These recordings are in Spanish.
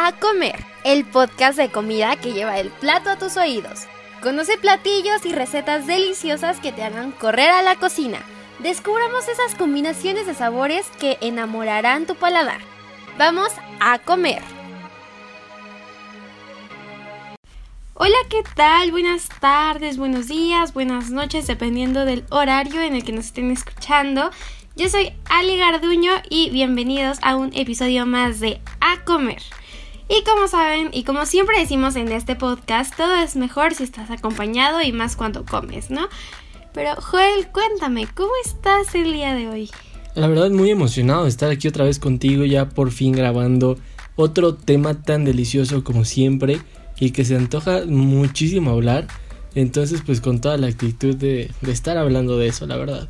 A Comer, el podcast de comida que lleva el plato a tus oídos. Conoce platillos y recetas deliciosas que te hagan correr a la cocina. Descubramos esas combinaciones de sabores que enamorarán tu paladar. Vamos a comer. Hola, ¿qué tal? Buenas tardes, buenos días, buenas noches, dependiendo del horario en el que nos estén escuchando. Yo soy Ali Garduño y bienvenidos a un episodio más de A Comer. Y como saben, y como siempre decimos en este podcast, todo es mejor si estás acompañado y más cuando comes, ¿no? Pero Joel, cuéntame, ¿cómo estás el día de hoy? La verdad muy emocionado de estar aquí otra vez contigo, ya por fin grabando otro tema tan delicioso como siempre y que se antoja muchísimo hablar. Entonces pues con toda la actitud de, de estar hablando de eso, la verdad.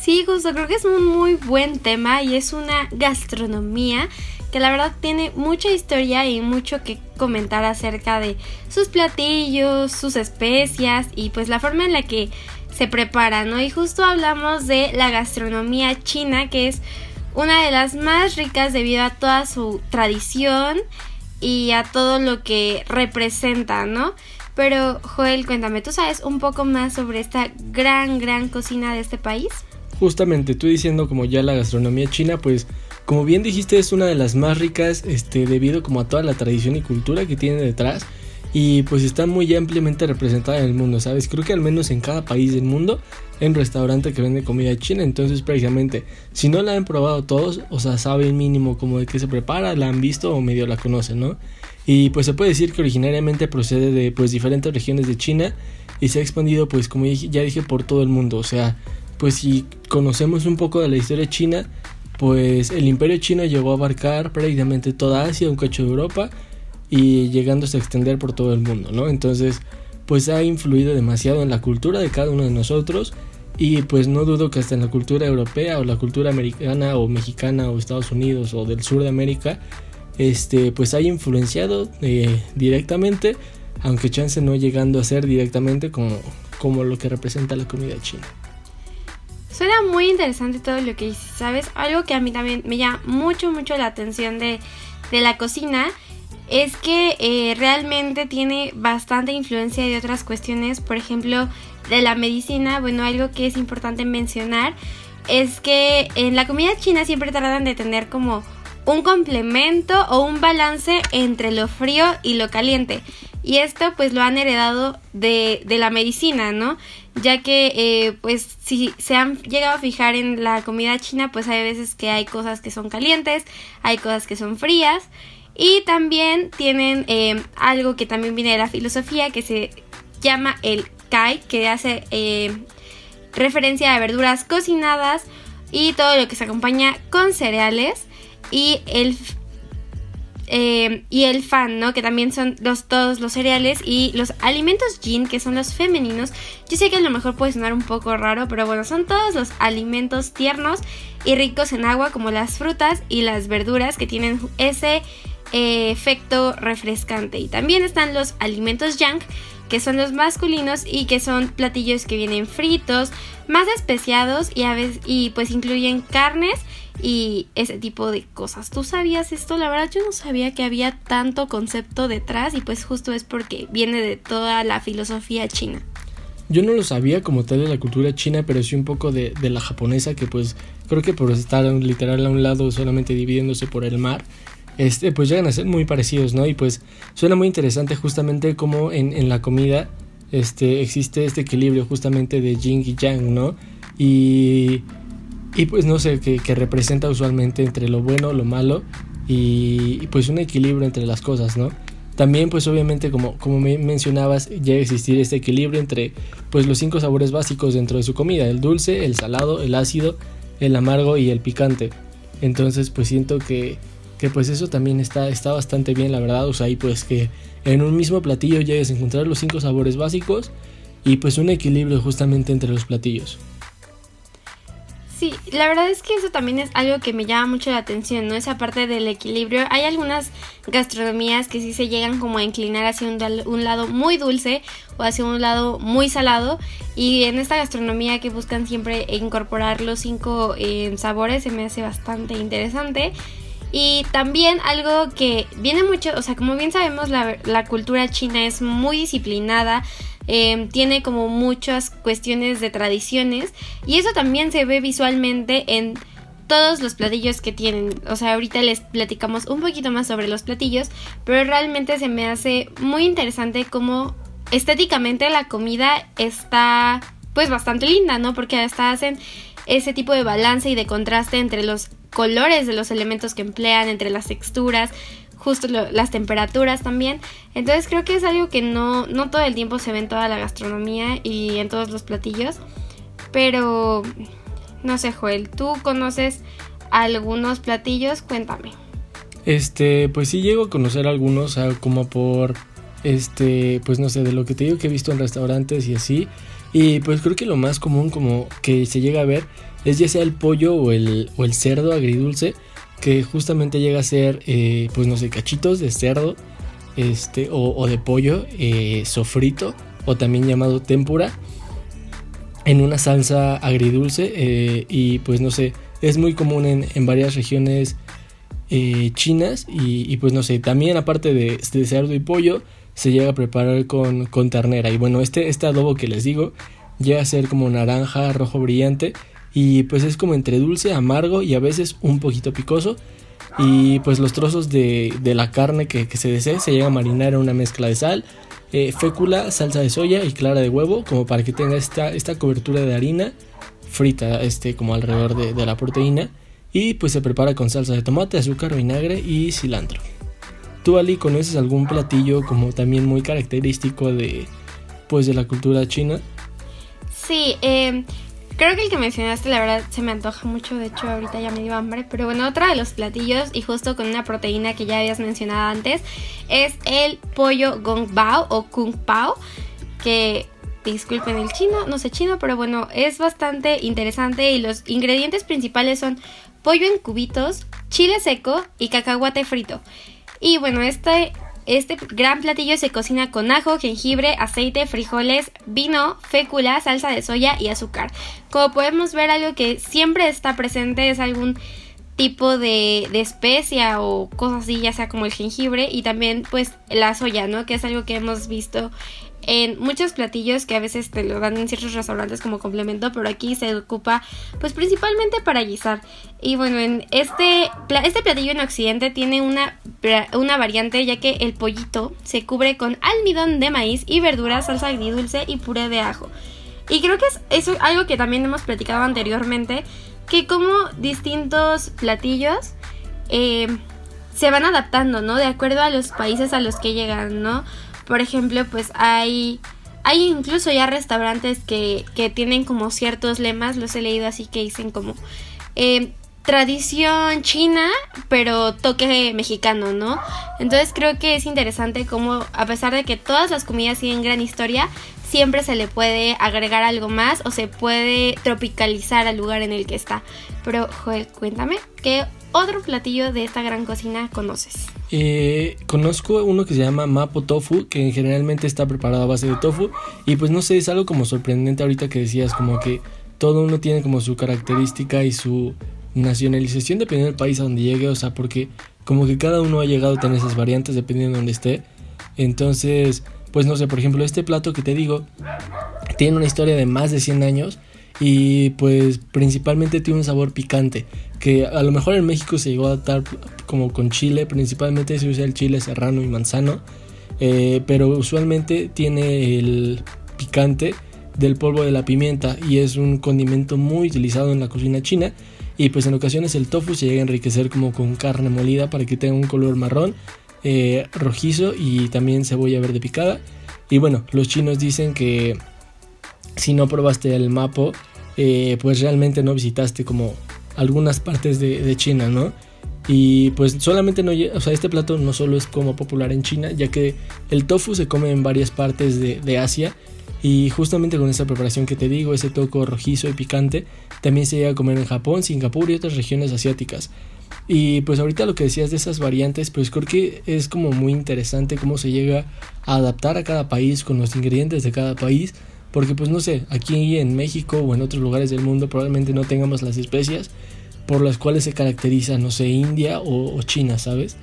Sí, justo, creo que es un muy buen tema y es una gastronomía que la verdad tiene mucha historia y mucho que comentar acerca de sus platillos, sus especias y pues la forma en la que se prepara, ¿no? Y justo hablamos de la gastronomía china, que es una de las más ricas debido a toda su tradición y a todo lo que representa, ¿no? Pero Joel, cuéntame, ¿tú sabes un poco más sobre esta gran, gran cocina de este país? Justamente tú diciendo como ya la gastronomía china, pues como bien dijiste es una de las más ricas este, debido como a toda la tradición y cultura que tiene detrás y pues está muy ampliamente representada en el mundo, ¿sabes? Creo que al menos en cada país del mundo hay un restaurante que vende comida china, entonces prácticamente si no la han probado todos, o sea, saben mínimo como de qué se prepara, la han visto o medio la conocen, ¿no? Y pues se puede decir que originariamente procede de pues diferentes regiones de China y se ha expandido pues como ya dije por todo el mundo, o sea, pues si conocemos un poco de la historia china, pues el imperio chino llegó a abarcar prácticamente toda Asia, un cacho de Europa y llegándose a extender por todo el mundo, ¿no? Entonces, pues ha influido demasiado en la cultura de cada uno de nosotros y pues no dudo que hasta en la cultura europea o la cultura americana o mexicana o Estados Unidos o del sur de América, este, pues haya influenciado eh, directamente, aunque chance no llegando a ser directamente como, como lo que representa la comida china. Suena muy interesante todo lo que dices, ¿sabes? Algo que a mí también me llama mucho, mucho la atención de, la cocina es que eh, realmente tiene bastante influencia de otras cuestiones, por ejemplo, de la medicina. Bueno, algo que es importante mencionar es que en la comida china siempre tratan de tener como un complemento o un balance entre lo frío y lo caliente. Y esto pues lo han heredado de, de la medicina, ¿no? Ya que eh, pues si se han llegado a fijar en la comida china pues hay veces que hay cosas que son calientes, hay cosas que son frías. Y también tienen eh, algo que también viene de la filosofía que se llama el kai, que hace eh, referencia a verduras cocinadas y todo lo que se acompaña con cereales y el eh, y el fan, ¿no? Que también son los, todos los cereales y los alimentos yin, que son los femeninos. Yo sé que a lo mejor puede sonar un poco raro, pero bueno, son todos los alimentos tiernos y ricos en agua, como las frutas y las verduras que tienen ese eh, efecto refrescante. Y también están los alimentos yang, que son los masculinos y que son platillos que vienen fritos, más especiados y a veces y pues incluyen carnes y ese tipo de cosas. ¿Tú sabías esto? La verdad yo no sabía que había tanto concepto detrás y pues justo es porque viene de toda la filosofía china. Yo no lo sabía como tal de la cultura china, pero sí un poco de, de la japonesa, que pues creo que por estar literal a un lado solamente dividiéndose por el mar, este, pues llegan a ser muy parecidos, ¿no? Y pues suena muy interesante justamente como en, en la comida este, existe este equilibrio justamente de yin y yang, ¿no? Y y pues no sé, que, representa usualmente entre lo bueno, lo malo y, pues un equilibrio entre las cosas, ¿no? También pues obviamente como, como me mencionabas llega a existir este equilibrio entre pues los cinco sabores básicos dentro de su comida, el dulce, el salado, el ácido, el amargo y el picante. Entonces pues siento que, que pues eso también está, está bastante bien la verdad, o sea, y pues que en un mismo platillo llegues a encontrar los cinco sabores básicos y pues un equilibrio justamente entre los platillos. Sí, la verdad es que eso también es algo que me llama mucho la atención, ¿no? Esa parte del equilibrio. Hay algunas gastronomías que sí se llegan como a inclinar hacia un, lado muy dulce o hacia un lado muy salado. Y en esta gastronomía que buscan siempre incorporar los cinco eh, sabores se me hace bastante interesante. Y también algo que viene mucho, o sea, como bien sabemos, la, la cultura china es muy disciplinada, eh, tiene como muchas cuestiones de tradiciones y eso también se ve visualmente en todos los platillos que tienen. O sea, ahorita les platicamos un poquito más sobre los platillos, pero realmente se me hace muy interesante cómo estéticamente la comida está pues bastante linda, ¿no? Porque hasta hacen ese tipo de balance y de contraste entre los colores de los elementos que emplean, entre las texturas, justo las temperaturas también. Entonces creo que es algo que no, no todo el tiempo se ve en toda la gastronomía y en todos los platillos. Pero no sé, Joel, ¿tú conoces algunos platillos? Cuéntame. Este, pues sí llego a conocer algunos, como por este, pues no sé, de lo que te digo que he visto en restaurantes y así. Y pues creo que lo más común como que se llega a ver es ya sea el pollo o el, o el cerdo agridulce, que justamente llega a ser, eh, pues no sé, cachitos de cerdo este, o, de pollo eh, sofrito o también llamado tempura en una salsa agridulce eh, y pues no sé, es muy común en, varias regiones chinas y, pues no sé, también aparte de, de cerdo y pollo, se llega a preparar con, con ternera. Y bueno, este, este adobo que les digo llega a ser como naranja, rojo brillante. Y pues es como entre dulce, amargo y a veces un poquito picoso. Y pues los trozos de, de la carne que, que, se desee se llega a marinar en una mezcla de sal, eh, fécula, salsa de soya y clara de huevo, como para que tenga esta, esta cobertura de harina frita, este, como alrededor de, de la proteína. Y pues se prepara con salsa de tomate, azúcar, vinagre y cilantro. ¿Tú, Ali, conoces algún platillo como también muy característico de, pues, de la cultura china? Sí, em, creo que el que mencionaste, la verdad, se me antoja mucho. De hecho, ahorita ya me dio hambre. Pero bueno, otro de los platillos, y justo con una proteína que ya habías mencionado antes, es el pollo gong bao o kung pao. Que disculpen el chino, no sé chino, pero bueno, es bastante interesante. Y los ingredientes principales son pollo en cubitos, chile seco y cacahuate frito. Y bueno, este, este gran platillo se cocina con ajo, jengibre, aceite, frijoles, vino, fécula, salsa de soya y azúcar. Como podemos ver, algo que siempre está presente es algún tipo de, especia o cosas así, ya sea como el jengibre y también pues la soya, ¿no? Que es algo que hemos visto en muchos platillos que a veces te lo dan en ciertos restaurantes como complemento, pero aquí se ocupa pues principalmente para guisar. Y bueno, en este, este platillo en Occidente tiene una, una variante ya que el pollito se cubre con almidón de maíz y verduras, salsa agridulce y puré de ajo. Y creo que es eso algo que también hemos platicado anteriormente, que como distintos platillos eh, se van adaptando, ¿no? De acuerdo a los países a los que llegan, ¿no? Por ejemplo, pues hay, hay incluso ya restaurantes que, que tienen como ciertos lemas, los he leído así que dicen como eh, tradición china, pero toque mexicano, ¿no? Entonces creo que es interesante como a pesar de que todas las comidas tienen gran historia, siempre se le puede agregar algo más o se puede tropicalizar al lugar en el que está. Pero, Joel, cuéntame, ¿qué otro platillo de esta gran cocina conoces? Eh, conozco uno que se llama Mapo Tofu, que generalmente está preparado a base de tofu. Y pues no sé, es algo como sorprendente ahorita que decías, como que todo uno tiene como su característica y su nacionalización dependiendo del país a donde llegue. O sea, porque como que cada uno ha llegado a tener esas variantes dependiendo de donde esté. Entonces, pues no sé, por ejemplo, este plato que te digo tiene una historia de más de 100 años y pues principalmente tiene un sabor picante que a lo mejor en México se llegó a adaptar como con chile, principalmente se usa el chile serrano y manzano, eh, pero usualmente tiene el picante del polvo de la pimienta y es un condimento muy utilizado en la cocina china y pues en ocasiones el tofu se llega a enriquecer como con carne molida para que tenga un color marrón, eh, rojizo y también cebolla verde picada. Y bueno, los chinos dicen que si no probaste el mapo, eh, pues realmente no visitaste como algunas partes de, China, ¿no? Y pues solamente no, o sea, este plato no solo es como popular en China, ya que el tofu se come en varias partes de, Asia y justamente con esa preparación que te digo, ese toco rojizo y picante, también se llega a comer en Japón, Singapur y otras regiones asiáticas. Y pues ahorita lo que decías de esas variantes, pues creo que es como muy interesante cómo se llega a adaptar a cada país con los ingredientes de cada país porque pues no sé, aquí en México o en otros lugares del mundo probablemente no tengamos las especias, por las cuales se caracteriza, no sé, India o, China, ¿sabes?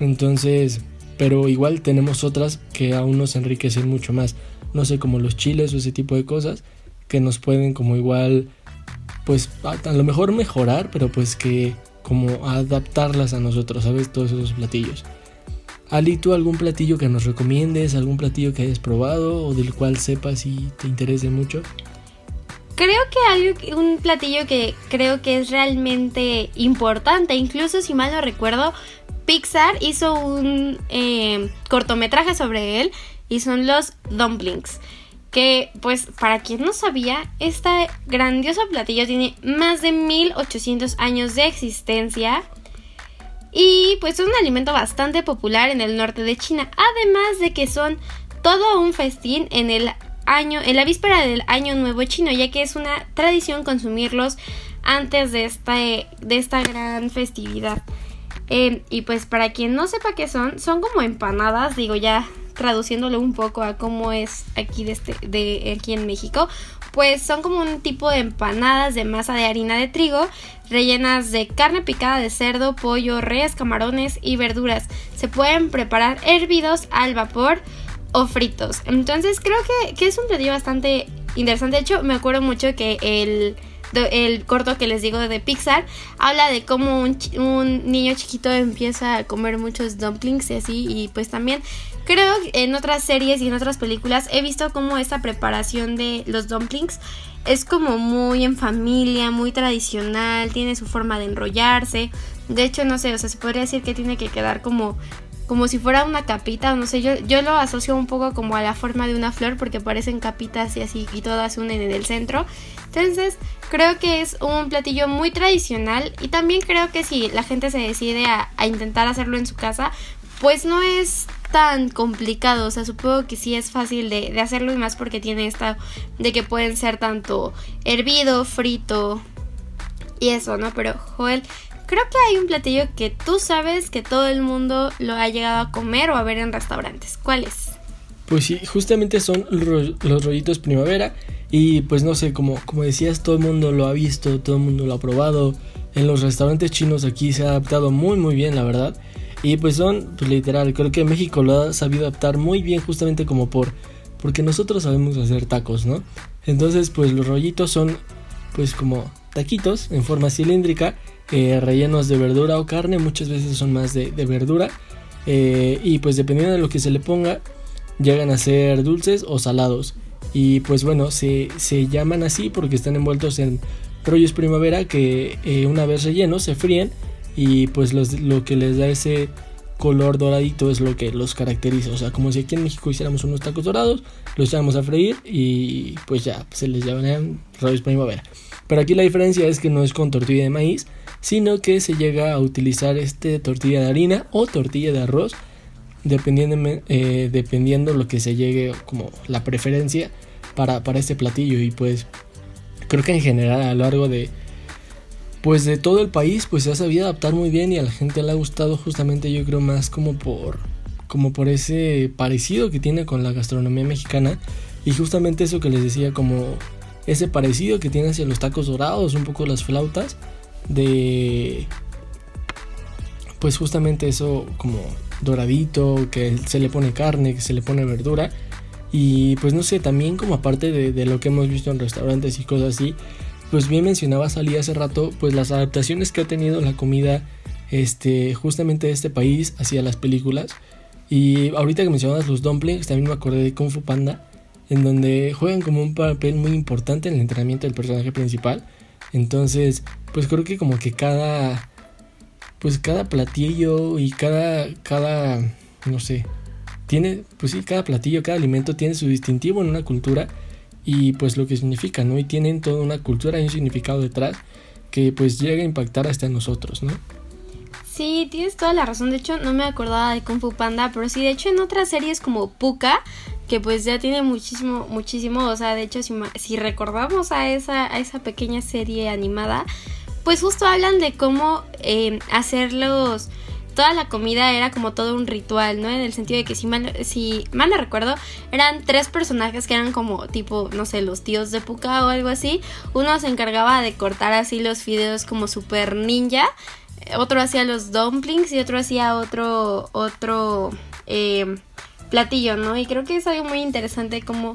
Entonces, pero igual tenemos otras que aún nos enriquecen mucho más, no sé, como los chiles o ese tipo de cosas, que nos pueden como igual, pues a, lo mejor mejorar, pero pues que como adaptarlas a nosotros, ¿sabes? Todos esos platillos. Ali, ¿tú algún platillo que nos recomiendes, algún platillo que hayas probado o del cual sepas y te interese mucho? Creo que algo, un platillo que creo que es realmente importante, incluso si mal no recuerdo, Pixar hizo un eh, cortometraje sobre él y son los dumplings. Que pues para quien no sabía, este grandioso platillo tiene más de 1800 años de existencia y pues es un alimento bastante popular en el norte de China, además de que son todo un festín en el año, en la víspera del Año Nuevo Chino, ya que es una tradición consumirlos antes de esta, de esta gran festividad. Eh, y pues para quien no sepa qué son, son como empanadas, digo ya traduciéndolo un poco a cómo es aquí de, este, de aquí en México, pues son como un tipo de empanadas de masa de harina de trigo, rellenas de carne picada de cerdo, pollo, res, camarones y verduras. Se pueden preparar hervidos al vapor o fritos. Entonces creo que, es un platillo bastante interesante. De hecho, me acuerdo mucho que el, el corto que les digo de Pixar habla de cómo un, un, niño chiquito empieza a comer muchos dumplings y así. Y pues también creo que en otras series y en otras películas he visto cómo esta preparación de los dumplings es como muy en familia, muy tradicional, tiene su forma de enrollarse. De hecho, no sé, o sea, se podría decir que tiene que quedar como como si fuera una capita, no sé, yo, yo lo asocio un poco como a la forma de una flor porque parecen capitas y así y todas unen en el centro. Entonces creo que es un platillo muy tradicional y también creo que si la gente se decide a, intentar hacerlo en su casa, pues no es tan complicado, o sea, supongo que sí es fácil de hacerlo y más porque tiene esta de que pueden ser tanto hervido, frito y eso, ¿no? Pero Joel, Creo que hay un platillo que tú sabes que todo el mundo lo ha llegado a comer o a ver en restaurantes. ¿Cuál es? Pues sí, justamente son los rollitos primavera. Y pues no sé, como, como decías, todo el mundo lo ha visto, todo el mundo lo ha probado. En los restaurantes chinos aquí se ha adaptado muy muy bien, la verdad. Y pues son, pues literal, creo que México lo ha sabido adaptar muy bien justamente como por... Porque nosotros sabemos hacer tacos, ¿no? Entonces pues los rollitos son pues como taquitos en forma cilíndrica eh, rellenos de verdura o carne, muchas veces son más de, verdura. Eh, y pues dependiendo de lo que se le ponga, llegan a ser dulces o salados. Y pues bueno, se, llaman así porque están envueltos en rollos primavera que eh, una vez rellenos se fríen y pues lo que les da ese color doradito es lo que los caracteriza. O sea, como si aquí en México hiciéramos unos tacos dorados, los echamos a freír y pues ya se les llaman rollos primavera. Pero aquí la diferencia es que no es con tortilla de maíz, sino que se llega a utilizar este tortilla de harina o tortilla de arroz, dependiendo, eh, dependiendo lo que se llegue como la preferencia para, para este platillo. Y pues creo que en general a lo largo de pues de todo el país pues se ha sabido adaptar muy bien y a la gente le ha gustado justamente yo creo más como por como por ese parecido que tiene con la gastronomía mexicana y justamente eso que les decía como ese parecido que tiene hacia los tacos dorados, un poco las flautas de pues justamente eso como doradito, que se le pone carne, que se le pone verdura. Y pues no sé, también como aparte de, lo que hemos visto en restaurantes y cosas así, pues bien mencionaba Salí hace rato, pues las adaptaciones que ha tenido la comida este, justamente de este país hacia las películas. Y ahorita que mencionabas los dumplings, también me acordé de Kung Fu Panda, en donde juegan como un papel muy importante en el entrenamiento del personaje principal. Entonces, pues creo que como que cada pues cada platillo y cada cada no sé, tiene pues sí, cada platillo, cada alimento tiene su distintivo en una cultura y pues lo que significa, ¿no? Y tienen toda una cultura y un significado detrás que pues llega a impactar hasta nosotros, ¿no? Sí, tienes toda la razón. De hecho, no me acordaba de Kung Fu Panda, pero sí, de hecho, en otras series como Puka, que pues ya tiene muchísimo, muchísimo, o sea, de hecho, si, si recordamos a esa, a esa pequeña serie animada, pues justo hablan de cómo eh, hacer los toda la comida era como todo un ritual, ¿no? En el sentido de que si mal, si mal no recuerdo, eran tres personajes que eran como tipo, no sé, los tíos de Puka o algo así. Uno se encargaba de cortar así los fideos como super ninja, otro hacía los dumplings y otro hacía otro, otro eh, platillo, ¿no? Y creo que es algo muy interesante como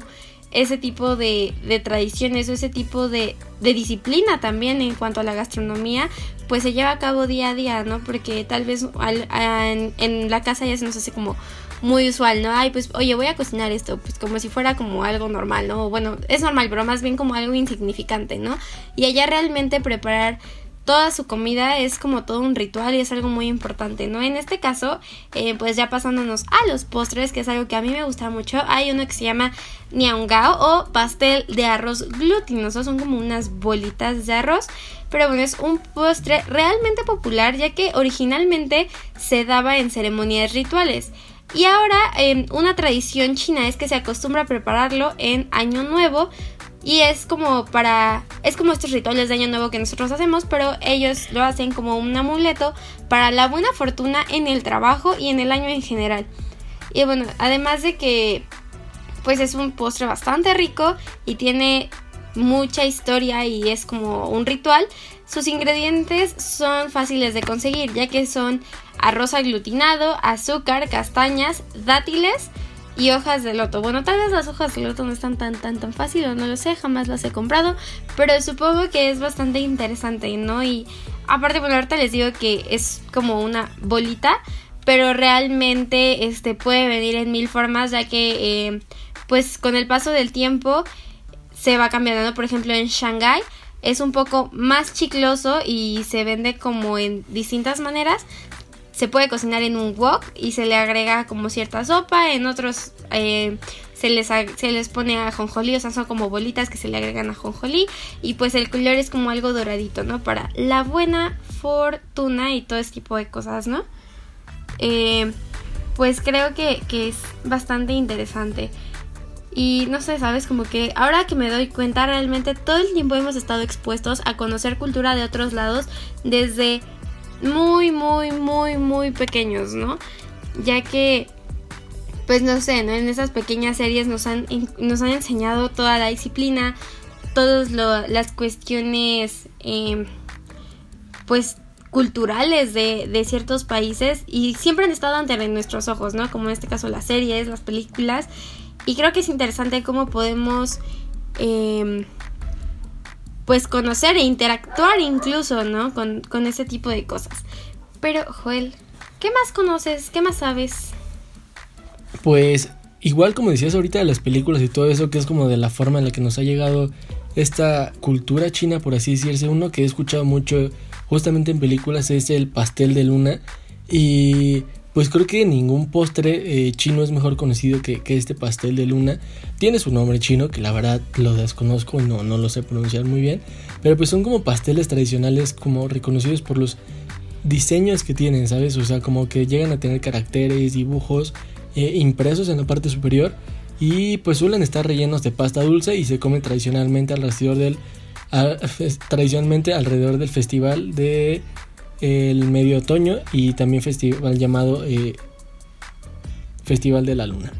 ese tipo de, de tradiciones o ese tipo de, de, disciplina también en cuanto a la gastronomía, pues se lleva a cabo día a día, ¿no? Porque tal vez en, la casa ya se nos hace como muy usual, ¿no? Ay, pues, oye, voy a cocinar esto, pues como si fuera como algo normal, ¿no? Bueno, es normal, pero más bien como algo insignificante, ¿no? Y allá realmente preparar toda su comida es como todo un ritual y es algo muy importante, ¿no? En este caso, eh, pues ya pasándonos a los postres, que es algo que a mí me gusta mucho, hay uno que se llama niaungao o pastel de arroz glutinoso, son como unas bolitas de arroz, pero bueno, es un postre realmente popular ya que originalmente se daba en ceremonias rituales. Y ahora eh, una tradición china es que se acostumbra a prepararlo en Año Nuevo y es como para. Es como estos rituales de Año Nuevo que nosotros hacemos, pero ellos lo hacen como un amuleto para la buena fortuna en el trabajo y en el año en general. Y bueno, además de que. Pues es un postre bastante rico y tiene mucha historia y es como un ritual. Sus ingredientes son fáciles de conseguir, ya que son arroz aglutinado, azúcar, castañas, dátiles y hojas de loto. Bueno, tal vez las hojas de loto no están tan tan tan fáciles, no lo sé, jamás las he comprado, pero supongo que es bastante interesante, ¿no? Y aparte, bueno, ahorita les digo que es como una bolita, pero realmente este puede venir en mil formas, ya que eh, pues con el paso del tiempo se va cambiando, Por ejemplo, en Shanghai es un poco más chicloso y se vende como en distintas maneras se puede cocinar en un wok y se le agrega como cierta sopa, en otros eh, se, les, se les pone ajonjolí, o sea, son como bolitas que se le agregan ajonjolí y pues el color es como algo doradito, ¿no? Para la buena fortuna y todo ese tipo de cosas, ¿no? Eh, pues creo que, que es bastante interesante. Y no sé, sabes, como que ahora que me doy cuenta, realmente todo el tiempo hemos estado expuestos a conocer cultura de otros lados desde muy, muy, muy, muy pequeños, ¿no? Ya que, pues no sé, ¿no? En esas pequeñas series nos han, nos han enseñado toda la disciplina, todas las cuestiones, em, pues culturales de, de, ciertos países y siempre han estado ante nuestros ojos, ¿no? Como en este caso las series, las películas. Y creo que es interesante cómo podemos eh, pues conocer e interactuar incluso, ¿no? Con, con ese tipo de cosas. Pero, Joel, ¿qué más conoces? ¿Qué más sabes? Pues igual como decías ahorita de las películas y todo eso, que es como de la forma en la que nos ha llegado esta cultura china, por así decirse, uno que he escuchado mucho justamente en películas es el pastel de luna. Y pues creo que ningún postre eh, chino es mejor conocido que, este pastel de luna. Tiene su nombre chino, que la verdad lo desconozco no, no lo sé pronunciar muy bien. Pero pues son como pasteles tradicionales como reconocidos por los diseños que tienen, ¿sabes? O sea, como que llegan a tener caracteres, dibujos eh, impresos en la parte superior. Y pues suelen estar rellenos de pasta dulce y se comen tradicionalmente alrededor del, tradicionalmente alrededor del festival de el medio otoño y también festival llamado eh, Festival de la Luna.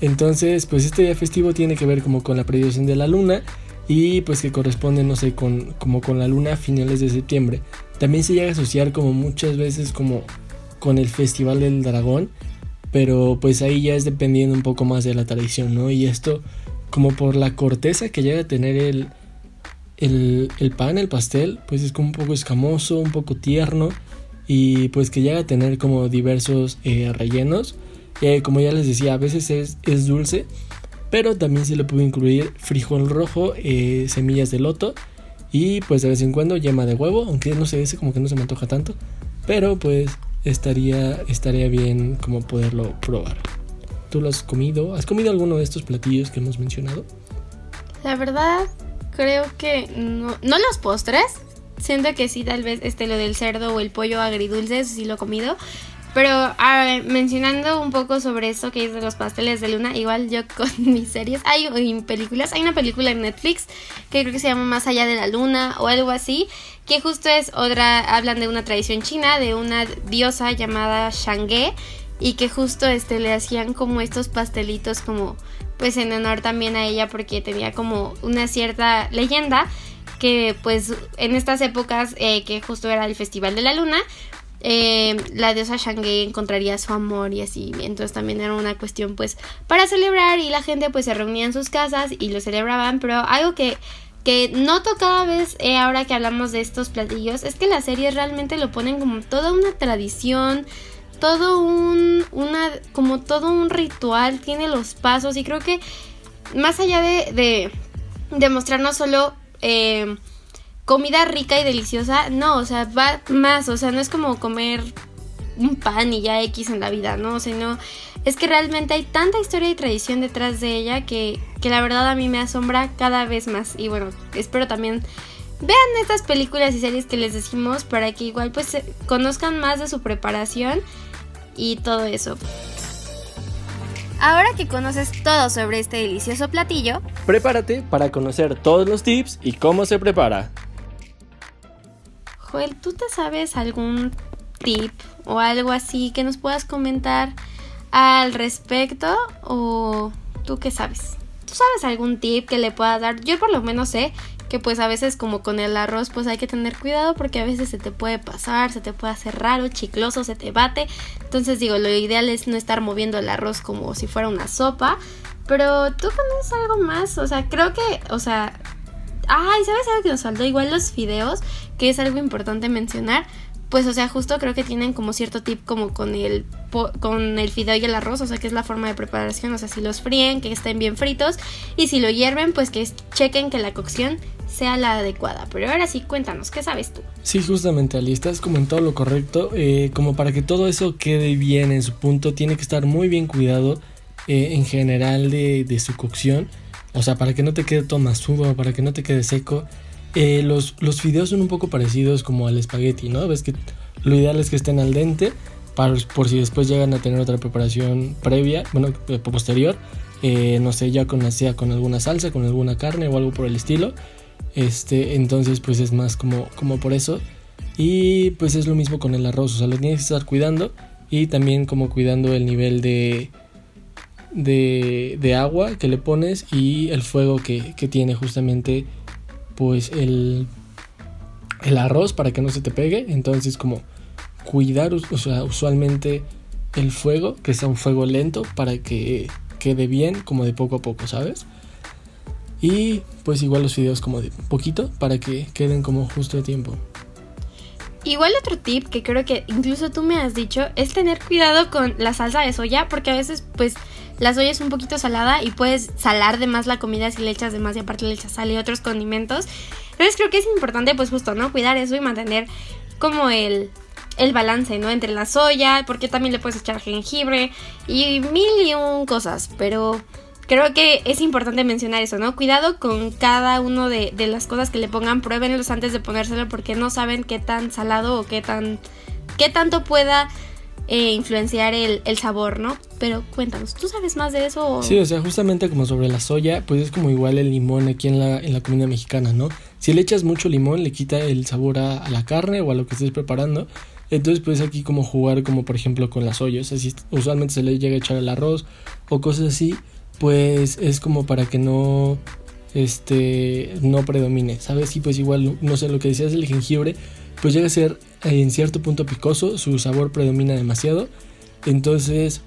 Entonces, pues este día festivo tiene que ver como con la predicción de la luna y pues que corresponde, no sé, con, como con la luna a finales de septiembre. También se llega a asociar como muchas veces como con el Festival del Dragón, pero pues ahí ya es dependiendo un poco más de la tradición, ¿no? Y esto como por la corteza que llega a tener el, el, pan, el pastel, pues es como un poco escamoso, un poco tierno y pues que llega a tener como diversos eh, rellenos. Eh, como ya les decía, a veces es, es, dulce, pero también se le puede incluir frijol rojo, eh, semillas de loto y pues de vez en cuando yema de huevo, aunque no sé, ese como que no se me antoja tanto, pero pues estaría, estaría bien como poderlo probar. ¿Tú lo has comido? ¿Has comido alguno de estos platillos que hemos mencionado? La verdad, creo que no, no los postres. Siento que sí, tal vez este lo del cerdo o el pollo agridulce, sí lo he comido. Pero mencionando un poco sobre eso que es de los pasteles de luna, igual yo con mis series, hay películas, hay una película en Netflix que creo que se llama Más allá de la luna o algo así, que justo es otra, hablan de una tradición china, de una diosa llamada Shanghe y que justo este le hacían como estos pastelitos como pues en honor también a ella porque tenía como una cierta leyenda que pues en estas épocas eh, que justo era el Festival de la Luna, eh, la diosa Shanghae encontraría su amor y así. Entonces también era una cuestión pues para celebrar y la gente pues se reunía en sus casas y lo celebraban, pero algo que que noto cada vez eh, ahora que hablamos de estos platillos es que las series realmente lo ponen como toda una tradición, todo un una como todo un ritual, tiene los pasos y creo que más allá de de, mostrarnos solo eh, comida rica y deliciosa, no, o sea, va más, o sea, no es como comer un pan y ya X en la vida, ¿no? O sea, no, es que realmente hay tanta historia y tradición detrás de ella que, que la verdad a mí me asombra cada vez más. Y bueno, espero también vean estas películas y series que les decimos para que igual pues conozcan más de su preparación y todo eso. Ahora que conoces todo sobre este delicioso platillo, prepárate para conocer todos los tips y cómo se prepara. Joel, ¿tú te sabes algún tip o algo así que nos puedas comentar al respecto? ¿O tú qué sabes? ¿Tú sabes algún tip que le puedas dar? Yo por lo menos sé que pues a veces como con el arroz pues hay que tener cuidado porque a veces se te puede pasar, se te puede hacer raro, chicloso, se te bate. Entonces digo, lo ideal es no estar moviendo el arroz como si fuera una sopa. Pero tú conoces algo más, o sea, creo que, o sea, Ay, ¿sabes algo que nos faltó? Igual los fideos, que es algo importante mencionar. Pues, o sea, justo creo que tienen como cierto tip como con el, con el fideo y el arroz, o sea, que es la forma de preparación, o sea, si los fríen, que estén bien fritos, y si lo hierven, pues que chequen que la cocción sea la adecuada. Pero ahora sí, cuéntanos, ¿qué sabes tú? Sí, justamente, Ali, estás como en todo lo correcto. Eh, como para que todo eso quede bien en su punto, tiene que estar muy bien cuidado eh, en general de, de su cocción. O sea, para que no te quede todo masudo, para que no te quede seco. Eh, los, los fideos son un poco parecidos como al espagueti, ¿no? Ves que lo ideal es que estén al dente, para, por si después llegan a tener otra preparación previa, bueno, eh, posterior. Eh, no sé, ya con, sea con alguna salsa, con alguna carne o algo por el estilo. Este, entonces, pues es más como, como por eso. Y pues es lo mismo con el arroz, o sea, lo tienes que estar cuidando y también como cuidando el nivel de, de, agua que le pones y el fuego que, tiene justamente pues el, el arroz para que no se te pegue. Entonces como cuidar o sea, usualmente el fuego, que sea un fuego lento para que quede bien como de poco a poco, ¿sabes? Y pues igual los fideos como de poquito para que queden como justo de tiempo. Igual otro tip que creo que incluso tú me has dicho es tener cuidado con la salsa de soya porque a veces pues la soya es un poquito salada y puedes salar de más la comida si le echas de más y aparte le echas sal y otros condimentos. Entonces creo que es importante pues justo, ¿no? Cuidar eso y mantener como el, el balance, ¿no? Entre la soya, porque también le puedes echar jengibre y mil y un cosas, pero creo que es importante mencionar eso, ¿no? Cuidado con cada uno de, de, las cosas que le pongan, pruébenlos antes de ponérselo porque no saben qué tan salado o qué tan qué tanto pueda eh, influenciar el, sabor, ¿no? Pero cuéntanos, ¿tú sabes más de eso? Sí, o sea, justamente como sobre la soya, pues es como igual el limón aquí en la, en la comida mexicana, ¿no? Si le echas mucho limón, le quita el sabor a, la carne o a lo que estés preparando. Entonces puedes aquí como jugar como por ejemplo con la soya. O sea, si usualmente se le llega a echar el arroz o cosas así, pues es como para que no este no predomine, ¿sabes? Y pues igual, no sé, lo que decías del jengibre, pues llega a ser en cierto punto picoso, su sabor predomina demasiado, entonces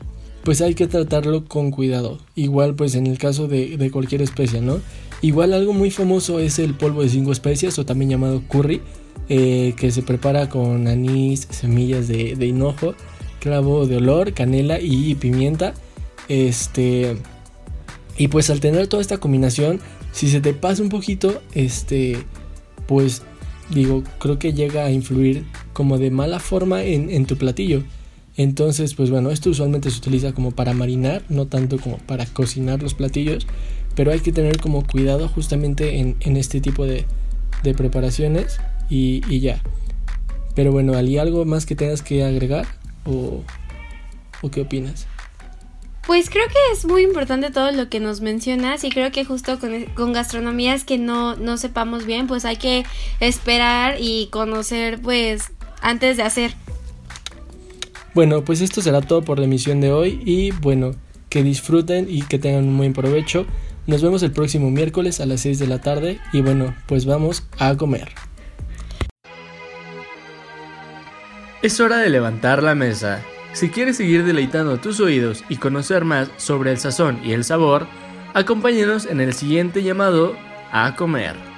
pues hay que tratarlo con cuidado, igual pues en el caso de, cualquier especie, ¿no? Igual algo muy famoso es el polvo de cinco especias o también llamado curry, eh, que se prepara con anís, semillas de, de hinojo, clavo de olor, canela y pimienta, este... Y pues al tener toda esta combinación, si se te pasa un poquito, este, pues digo, creo que llega a influir como de mala forma en, tu platillo. Entonces, pues bueno, esto usualmente se utiliza como para marinar, no tanto como para cocinar los platillos, pero hay que tener como cuidado justamente en, este tipo de, preparaciones y, y, ya. Pero bueno, ¿hay algo más que tengas que agregar? o, o qué opinas? Pues creo que es muy importante todo lo que nos mencionas y creo que justo con, con, gastronomías que no, no sepamos bien, pues hay que esperar y conocer pues antes de hacer. Bueno, pues esto será todo por la emisión de hoy y bueno, que disfruten y que tengan un buen provecho. Nos vemos el próximo miércoles a las 6 de la tarde y bueno, pues vamos a comer. Es hora de levantar la mesa. Si quieres seguir deleitando tus oídos y conocer más sobre el sazón y el sabor, acompáñenos en el siguiente llamado a comer.